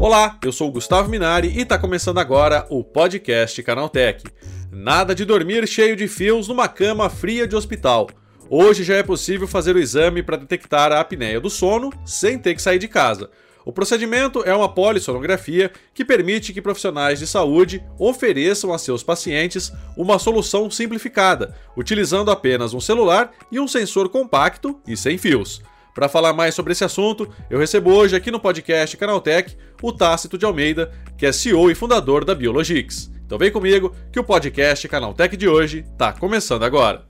Olá, eu sou o Gustavo Minari e está começando agora o podcast Canaltech. Nada de dormir cheio de fios numa cama fria de hospital. Hoje já é possível fazer o exame para detectar a apneia do sono sem ter que sair de casa. O procedimento é uma polissonografia que permite que profissionais de saúde ofereçam a seus pacientes uma solução simplificada, utilizando apenas um celular e um sensor compacto e sem fios. Para falar mais sobre esse assunto, eu recebo hoje aqui no podcast Canaltech o Tácito de Almeida, que é CEO e fundador da Biologix. Então vem comigo que o podcast Canaltech de hoje está começando agora.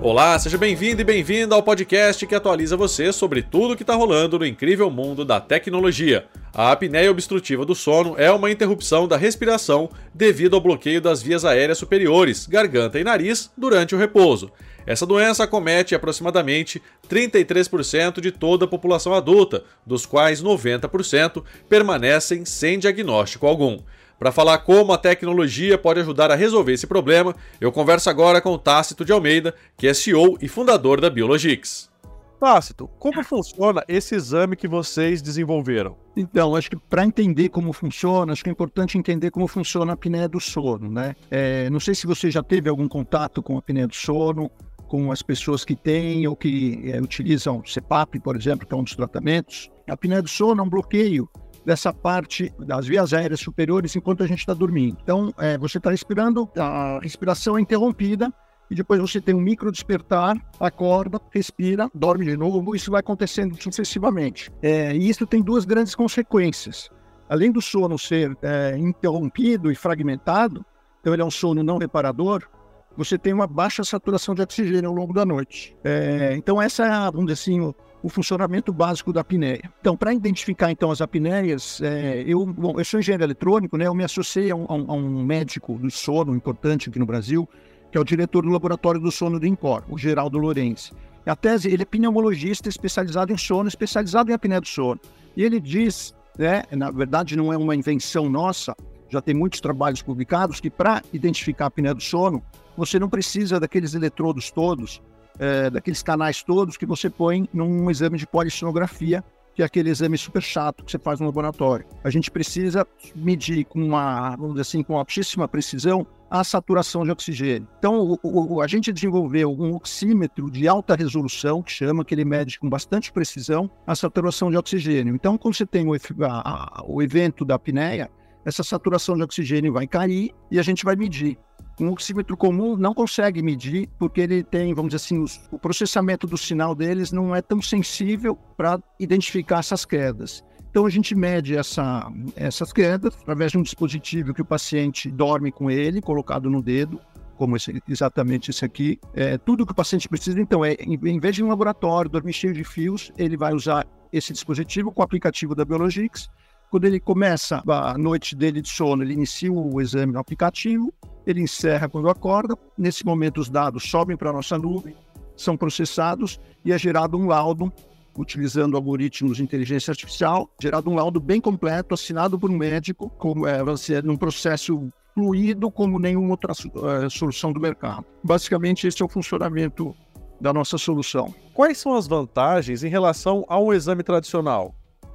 Olá, seja bem-vindo e bem-vinda ao podcast que atualiza você sobre tudo que está rolando no incrível mundo da tecnologia. A apneia obstrutiva do sono é uma interrupção da respiração devido ao bloqueio das vias aéreas superiores, garganta e nariz durante o repouso. Essa doença acomete aproximadamente 33% de toda a população adulta, dos quais 90% permanecem sem diagnóstico algum. Para falar como a tecnologia pode ajudar a resolver esse problema, eu converso agora com Tácito de Almeida, que é CEO e fundador da Biologix. Tácito, como funciona esse exame que vocês desenvolveram? Então, acho que para entender como funciona, acho que é importante entender como funciona a apneia do sono, né? É, não sei se você já teve algum contato com a apneia do sono, com as pessoas que têm ou que é, utilizam CPAP, por exemplo, que é um dos tratamentos. A apneia do sono é um bloqueio dessa parte das vias aéreas superiores enquanto a gente está dormindo. Então, é, você está respirando, a respiração é interrompida e depois você tem um micro despertar, acorda, respira, dorme de novo, isso vai acontecendo sucessivamente. É, e isso tem duas grandes consequências. Além do sono ser é, interrompido e fragmentado, então ele é um sono não reparador, você tem uma baixa saturação de oxigênio ao longo da noite. É, então essa é, vamos dizer assim, o, o funcionamento básico da apneia. Então, para identificar então as apneias, é, eu, bom, eu sou engenheiro eletrônico, né? Eu me associei a um, a um, médico do sono importante aqui no Brasil, que é o diretor do laboratório do sono do INCOR, o Geraldo Lourenço. A tese, ele é pneumologista especializado em sono, especializado em apneia do sono. E ele diz, né, na verdade não é uma invenção nossa, já tem muitos trabalhos publicados que para identificar a apneia do sono, você não precisa daqueles eletrodos todos, é, daqueles canais todos que você põe num exame de polissonografia, que é aquele exame super chato que você faz no laboratório. A gente precisa medir com uma, vamos dizer assim, com altíssima precisão a saturação de oxigênio. Então, o, o, a gente desenvolveu um oxímetro de alta resolução, que chama, que ele mede com bastante precisão a saturação de oxigênio. Então, quando você tem o, a, o evento da apneia, essa saturação de oxigênio vai cair e a gente vai medir. Um oxímetro comum não consegue medir, porque ele tem, vamos dizer assim, os, o processamento do sinal deles não é tão sensível para identificar essas quedas. Então a gente mede essa, essas quedas através de um dispositivo que o paciente dorme com ele, colocado no dedo, como esse, exatamente esse aqui. É, tudo que o paciente precisa, então, é em, em vez de um laboratório, dormir cheio de fios, ele vai usar esse dispositivo com o aplicativo da Biologix. Quando ele começa a noite dele de sono, ele inicia o exame no aplicativo, ele encerra quando acorda. Nesse momento, os dados sobem para a nossa nuvem, são processados e é gerado um laudo, utilizando algoritmos de inteligência artificial, gerado um laudo bem completo, assinado por um médico, como é, num processo fluido como nenhuma outra uh, solução do mercado. Basicamente, esse é o funcionamento da nossa solução. Quais são as vantagens em relação ao exame tradicional?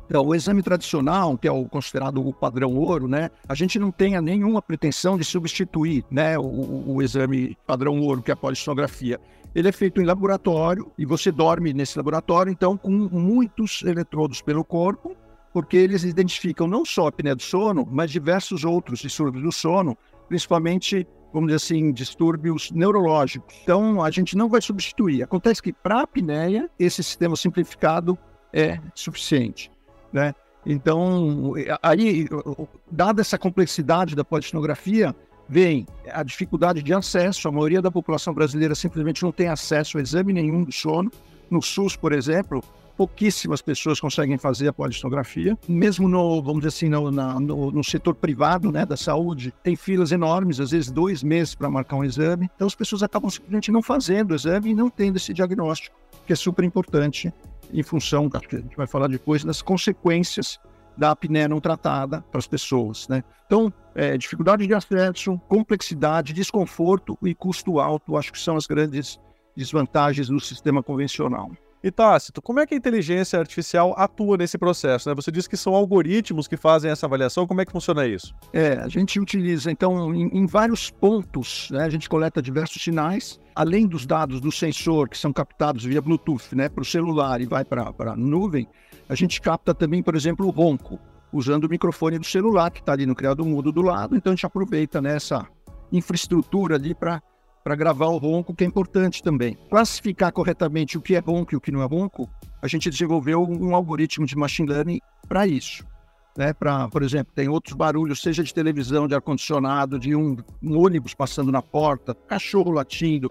Então, o exame tradicional, que é o considerado o padrão ouro, né? A gente não tem nenhuma pretensão de substituir, né, o, o exame padrão ouro, que é a polissonografia. Ele é feito em laboratório e você dorme nesse laboratório, então, com muitos eletrodos pelo corpo, porque eles identificam não só a apneia do sono, mas diversos outros distúrbios do sono, principalmente, vamos dizer assim, distúrbios neurológicos. Então, a gente não vai substituir. Acontece que para a apneia, esse sistema simplificado é suficiente né? Então, aí, dada essa complexidade da polisonografia, vem a dificuldade de acesso. A maioria da população brasileira simplesmente não tem acesso a exame nenhum do sono. No SUS, por exemplo, pouquíssimas pessoas conseguem fazer a polisonografia. Mesmo no, vamos dizer assim, no, na, no, no, setor privado né, da saúde, tem filas enormes, às vezes dois meses para marcar um exame. Então as pessoas acabam simplesmente não fazendo o exame e não tendo esse diagnóstico, que é super importante em função, acho que a gente vai falar depois, das consequências da apneia não tratada para as pessoas. Né? Então, é, dificuldade de acesso, complexidade, desconforto e custo alto, acho que são as grandes desvantagens do sistema convencional. E Tácito, como é que a inteligência artificial atua nesse processo? Né? Você disse que são algoritmos que fazem essa avaliação, como é que funciona isso? É, a gente utiliza, então, em, em vários pontos, né? a gente coleta diversos sinais, além dos dados do sensor que são captados via Bluetooth né, para o celular e vai para a nuvem, a gente capta também, por exemplo, o ronco, usando o microfone do celular que está ali no criado mudo do lado, então a gente aproveita nessa infraestrutura ali para para gravar o ronco, que é importante também. Classificar corretamente o que é ronco e o que não é ronco, a gente desenvolveu um algoritmo de machine learning para isso. Né, para, por exemplo, tem outros barulhos, seja de televisão, de ar-condicionado, de um, um ônibus passando na porta, cachorro latindo.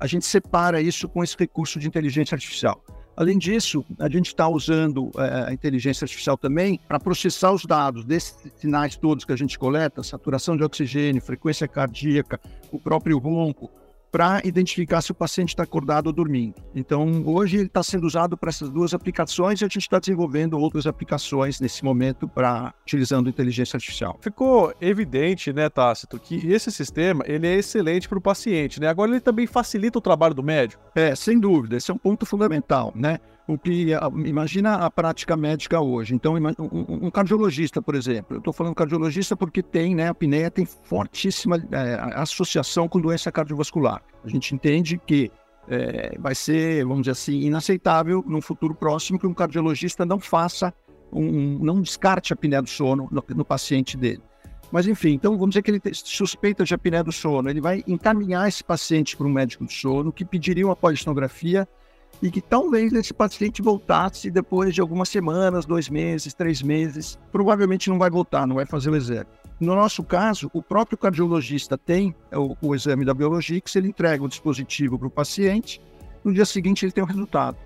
A gente separa isso com esse recurso de inteligência artificial. Além disso, a gente está usando é, a inteligência artificial também para processar os dados desses sinais todos que a gente coleta, saturação de oxigênio, frequência cardíaca, o próprio ronco, para identificar se o paciente está acordado ou dormindo. Então, hoje ele está sendo usado para essas duas aplicações e a gente está desenvolvendo outras aplicações nesse momento para utilizando inteligência artificial. Ficou evidente, né, Tácito, que esse sistema ele é excelente para o paciente, né? Agora ele também facilita o trabalho do médico. É, sem dúvida, esse é um ponto fundamental, né? O que imagina a prática médica hoje. Então, um, cardiologista, por exemplo, eu estou falando cardiologista porque tem, né, a apneia tem fortíssima é, associação com doença cardiovascular. A gente entende que é, vai ser, vamos dizer assim, inaceitável no futuro próximo que um cardiologista não faça, um, não descarte a apneia do sono no, no paciente dele. Mas enfim, então vamos dizer que ele suspeita de apneia do sono, ele vai encaminhar esse paciente para um médico do sono que pediria uma polistonografia e que talvez esse paciente voltasse depois de algumas semanas, dois meses, três meses. Provavelmente não vai voltar, não vai fazer o exame. No nosso caso, o próprio cardiologista tem o, o exame da Biologix, ele entrega o dispositivo para o paciente, no dia seguinte ele tem o resultado.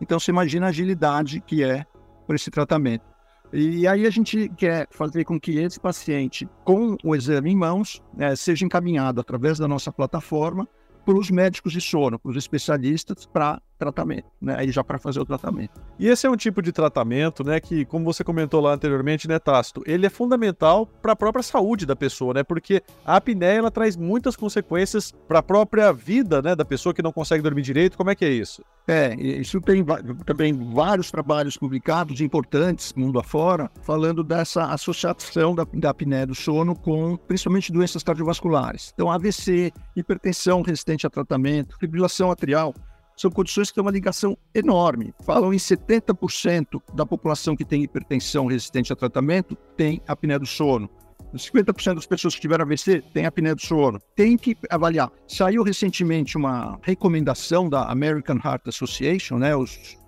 Então você imagina a agilidade que é por esse tratamento. E aí a gente quer fazer com que esse paciente, com o exame em mãos, né, seja encaminhado através da nossa plataforma para os médicos de sono, para os especialistas, para tratamento, né? Aí já para fazer o tratamento. E esse é um tipo de tratamento, né, que, como você comentou lá anteriormente, né, Tácito, ele é fundamental para a própria saúde da pessoa, né? Porque a apneia ela traz muitas consequências para a própria vida, né, da pessoa que não consegue dormir direito. Como é que é isso? É, isso tem também vários trabalhos publicados importantes mundo afora, falando dessa associação da, da apneia do sono com principalmente doenças cardiovasculares. Então, AVC, hipertensão resistente a tratamento, fibrilação atrial, são condições que têm uma ligação enorme. Falam em 70% da população que tem hipertensão resistente a tratamento tem apneia do sono. 50% das pessoas que tiveram AVC têm apneia do sono. Tem que avaliar. Saiu recentemente uma recomendação da American Heart Association, né, os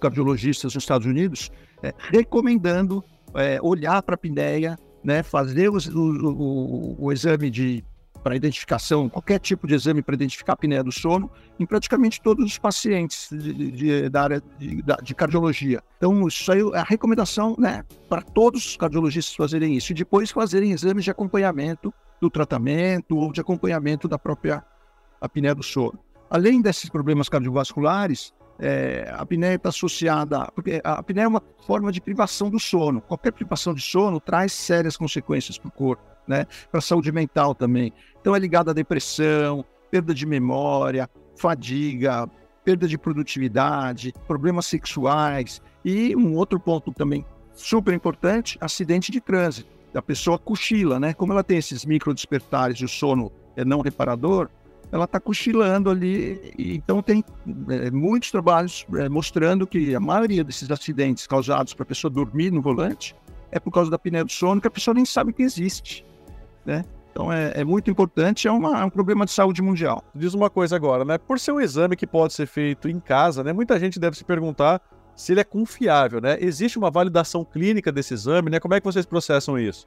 cardiologistas nos Estados Unidos, é, recomendando é, olhar para a apneia, né, fazer o, o, o, o exame de para identificação, qualquer tipo de exame para identificar a apneia do sono, em praticamente todos os pacientes de, de, da área de, de, cardiologia. Então, isso aí é a recomendação né, para todos os cardiologistas fazerem isso e depois fazerem exames de acompanhamento do tratamento ou de acompanhamento da própria apneia do sono. Além desses problemas cardiovasculares, é, a apneia está associada, porque a apneia é uma forma de privação do sono. Qualquer privação de sono traz sérias consequências para o corpo né? Para a saúde mental também. Então é ligado à depressão, perda de memória, fadiga, perda de produtividade, problemas sexuais e um outro ponto também super importante, acidente de trânsito. A pessoa cochila, né? Como ela tem esses micro despertares e o sono é não reparador, ela está cochilando ali. Então, tem é, muitos trabalhos é, mostrando que a maioria desses acidentes causados para a pessoa dormir no volante é por causa da apneia do sono, que a pessoa nem sabe que existe né? Então é, é, muito importante, é, uma, é, um problema de saúde mundial. Diz uma coisa agora, né? Por ser um exame que pode ser feito em casa, né? Muita gente deve se perguntar se ele é confiável, né? Existe uma validação clínica desse exame, né? Como é que vocês processam isso?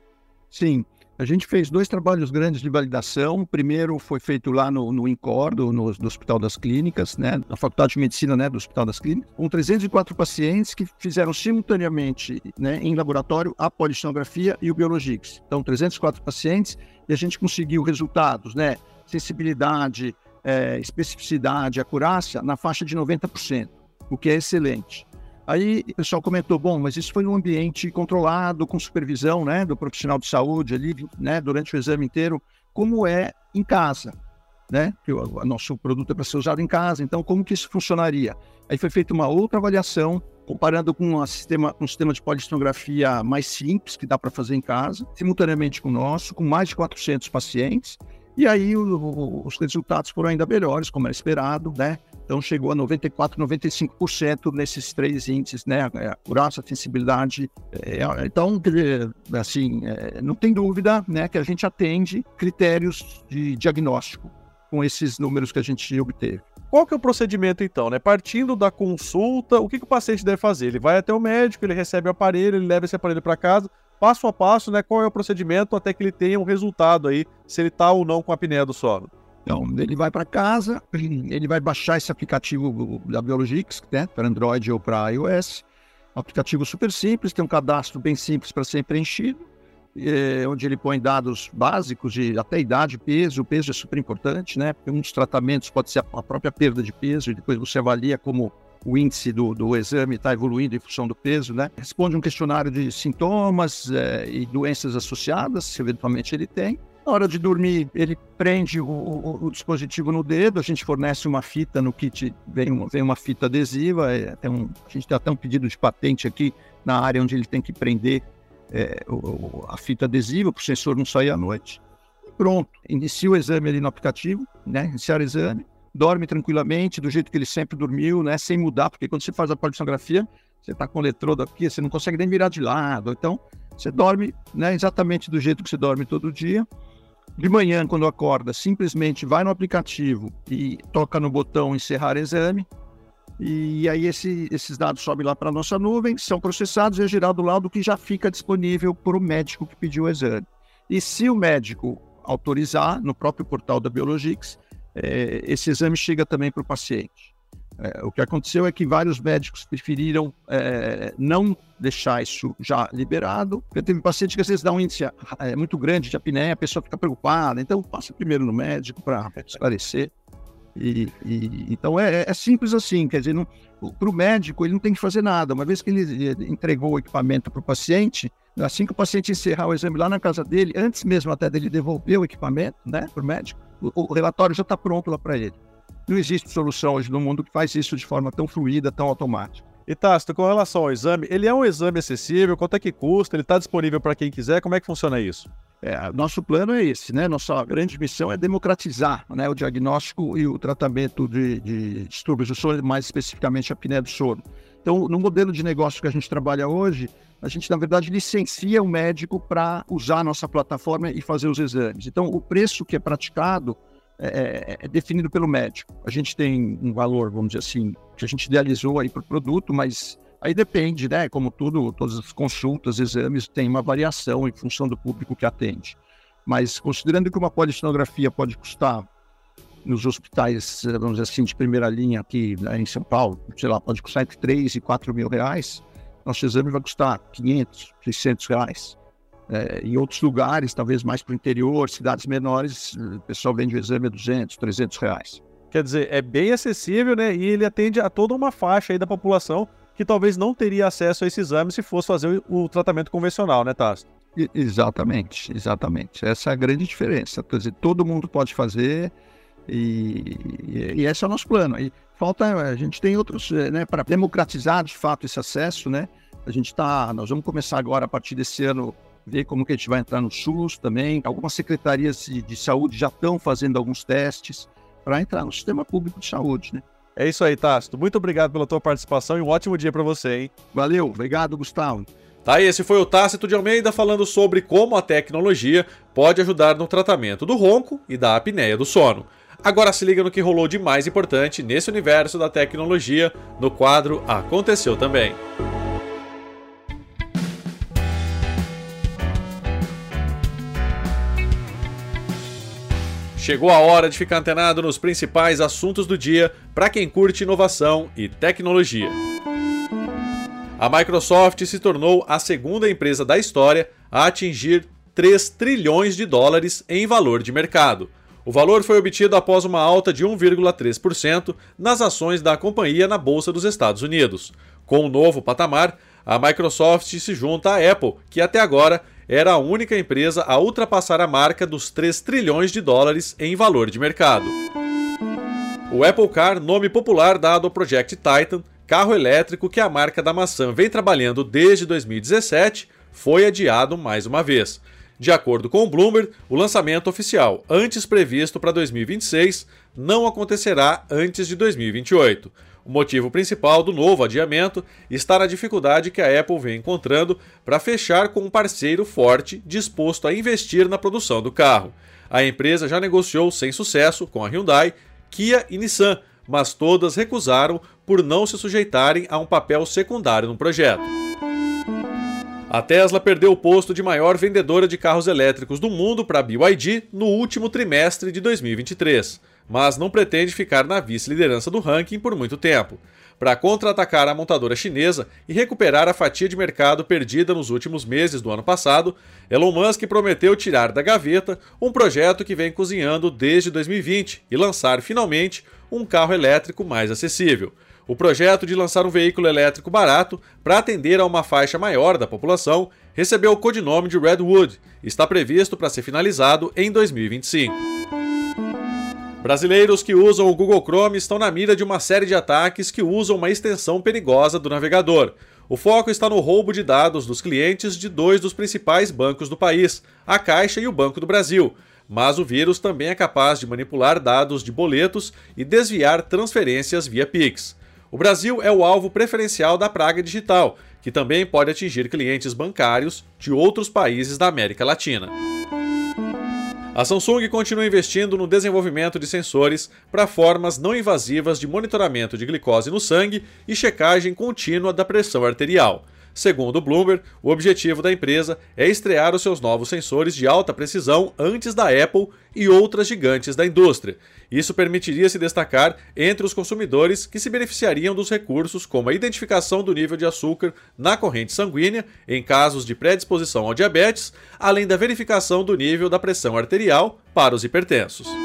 Sim, a gente fez dois trabalhos grandes de validação. O primeiro foi feito lá no, no no, Hospital das Clínicas, né, na Faculdade de Medicina né, do Hospital das Clínicas, com 304 pacientes que fizeram simultaneamente né, em laboratório a polisonografia e o Biologix. Então, 304 pacientes e a gente conseguiu resultados, né, sensibilidade, é, especificidade, acurácia na faixa de 90%, o que é excelente. Aí o pessoal comentou, bom, mas isso foi num ambiente controlado, com supervisão né, do profissional de saúde ali, né, durante o exame inteiro, como é em casa. né? Que o, o nosso produto é para ser usado em casa, então como que isso funcionaria? Aí foi feita uma outra avaliação, comparando com um sistema, um sistema de polistonografia mais simples, que dá para fazer em casa, simultaneamente com o nosso, com mais de 400 pacientes, e aí o, o, os resultados foram ainda melhores, como era esperado, né? Então chegou a 94, 95% nesses três índices, né? Acurácia, sensibilidade. É, então, assim, é, não tem dúvida, né, que a gente atende critérios de diagnóstico com esses números que a gente obteve. Qual que é o procedimento então, né? Partindo da consulta, o que, que o paciente deve fazer? Ele vai até o médico, ele recebe o aparelho, ele leva esse aparelho para casa, passo a passo, né? Qual é o procedimento até que ele tenha um resultado aí, se ele está ou não com a apneia do sono? Então, ele vai para casa, ele vai baixar esse aplicativo da Biologix, né, para Android ou para iOS. Um aplicativo super simples, tem um cadastro bem simples para ser preenchido, é, onde ele põe dados básicos de até idade, peso. O peso é super importante, né? Porque um dos tratamentos pode ser a própria perda de peso, e depois você avalia como o índice do, do exame está evoluindo em função do peso, né? Responde um questionário de sintomas é, e doenças associadas, se eventualmente ele tem. Na hora de dormir, ele prende o, o, o, dispositivo no dedo, a gente fornece uma fita no kit, vem uma, vem uma fita adesiva, é, um, a gente tem até um pedido de patente aqui na área onde ele tem que prender é, o, a fita adesiva para o sensor não sair à noite. Pronto, inicia o exame ali no aplicativo, né? Iniciar o exame, dorme tranquilamente, do jeito que ele sempre dormiu, né? Sem mudar, porque quando você faz a polissonografia, você está com o eletrodo aqui, você não consegue nem virar de lado. Então, você dorme né, exatamente do jeito que você dorme todo dia de manhã, quando acorda, simplesmente vai no aplicativo e toca no botão encerrar exame. E aí esse, esses dados sobem lá para a nossa nuvem, são processados e é gerado lá do que já fica disponível para o médico que pediu o exame. E se o médico autorizar, no próprio portal da Biologix, é, esse exame chega também para o paciente. É, o que aconteceu é que vários médicos preferiram é, não deixar isso já liberado, porque teve paciente que às vezes dá um índice é, muito grande de apneia, a pessoa fica preocupada, então passa primeiro no médico para esclarecer. E, e, então é, é, simples assim, quer dizer, para o médico ele não tem que fazer nada. Uma vez que ele entregou o equipamento para o paciente, assim que o paciente encerrar o exame lá na casa dele, antes mesmo até dele devolver o equipamento né, para o médico, o relatório já está pronto lá para ele. Não existe solução hoje no mundo que faz isso de forma tão fluida, tão automática. E Tácito, com relação ao exame, ele é um exame acessível? Quanto é que custa? Ele está disponível para quem quiser? Como é que funciona isso? É, nosso plano é esse, né? Nossa grande missão é democratizar né, o diagnóstico e o tratamento de, de distúrbios do sono, mais especificamente a apneia do sono. Então, no modelo de negócio que a gente trabalha hoje, a gente, na verdade, licencia o médico para usar a nossa plataforma e fazer os exames. Então, o preço que é praticado é, é, é, definido pelo médico. A gente tem um valor, vamos dizer assim, que a gente idealizou aí para o produto, mas aí depende, né? Como tudo, todas as consultas, exames, tem uma variação em função do público que atende. Mas considerando que uma polisonografia pode custar nos hospitais, vamos dizer assim, de primeira linha aqui né, em São Paulo, sei lá, pode custar entre 3 e 4 mil reais, nosso exame vai custar 500, 600 reais. É, em outros lugares, talvez mais para o interior, cidades menores, o pessoal vende o exame a 200, 300 reais. Quer dizer, é bem acessível, né? E ele atende a toda uma faixa aí da população que talvez não teria acesso a esse exame se fosse fazer o, tratamento convencional, né, Tasso? Exatamente, exatamente. Essa é a grande diferença. Quer dizer, todo mundo pode fazer e, e, e esse é o nosso plano. E falta, a gente tem outros, eh, né, para democratizar de fato esse acesso, né? A gente está, nós vamos começar agora a partir desse ano ver como que a gente vai entrar no SUS também. Algumas secretarias de, de saúde já estão fazendo alguns testes para entrar no sistema público de saúde, né? É isso aí, Tácito. Muito obrigado pela tua participação e um ótimo dia para você, hein? Valeu, obrigado, Gustavo. Tá, esse foi o Tácito de Almeida falando sobre como a tecnologia pode ajudar no tratamento do ronco e da apneia do sono. Agora se liga no que rolou de mais importante nesse universo da tecnologia no quadro Aconteceu Também. Chegou a hora de ficar antenado nos principais assuntos do dia para quem curte inovação e tecnologia. A Microsoft se tornou a segunda empresa da história a atingir 3 trilhões de dólares em valor de mercado. O valor foi obtido após uma alta de 1,3% nas ações da companhia na Bolsa dos Estados Unidos. Com o um novo patamar, a Microsoft se junta à Apple, que até agora era a única empresa a ultrapassar a marca dos 3 trilhões de dólares em valor de mercado. O Apple Car, nome popular dado ao Project Titan, carro elétrico que a marca da maçã vem trabalhando desde 2017, foi adiado mais uma vez. De acordo com o Bloomberg, o lançamento oficial, antes previsto para 2026, não acontecerá antes de 2028. O motivo principal do novo adiamento está na dificuldade que a Apple vem encontrando para fechar com um parceiro forte disposto a investir na produção do carro. A empresa já negociou sem sucesso com a Hyundai, Kia e Nissan, mas todas recusaram por não se sujeitarem a um papel secundário no projeto. A Tesla perdeu o posto de maior vendedora de carros elétricos do mundo para a BYD no último trimestre de 2023, mas não pretende ficar na vice-liderança do ranking por muito tempo. Para contra-atacar a montadora chinesa e recuperar a fatia de mercado perdida nos últimos meses do ano passado, Elon Musk prometeu tirar da gaveta um projeto que vem cozinhando desde 2020 e lançar finalmente um carro elétrico mais acessível. O projeto de lançar um veículo elétrico barato para atender a uma faixa maior da população recebeu o codinome de Redwood e está previsto para ser finalizado em 2025. Brasileiros que usam o Google Chrome estão na mira de uma série de ataques que usam uma extensão perigosa do navegador. O foco está no roubo de dados dos clientes de dois dos principais bancos do país, a Caixa e o Banco do Brasil. Mas o vírus também é capaz de manipular dados de boletos e desviar transferências via Pix. O Brasil é o alvo preferencial da praga digital, que também pode atingir clientes bancários de outros países da América Latina. A Samsung continua investindo no desenvolvimento de sensores para formas não invasivas de monitoramento de glicose no sangue e checagem contínua da pressão arterial. Segundo o Bloomberg, o objetivo da empresa é estrear os seus novos sensores de alta precisão antes da Apple e outras gigantes da indústria. Isso permitiria se destacar entre os consumidores que se beneficiariam dos recursos como a identificação do nível de açúcar na corrente sanguínea em casos de predisposição ao diabetes, além da verificação do nível da pressão arterial para os hipertensos.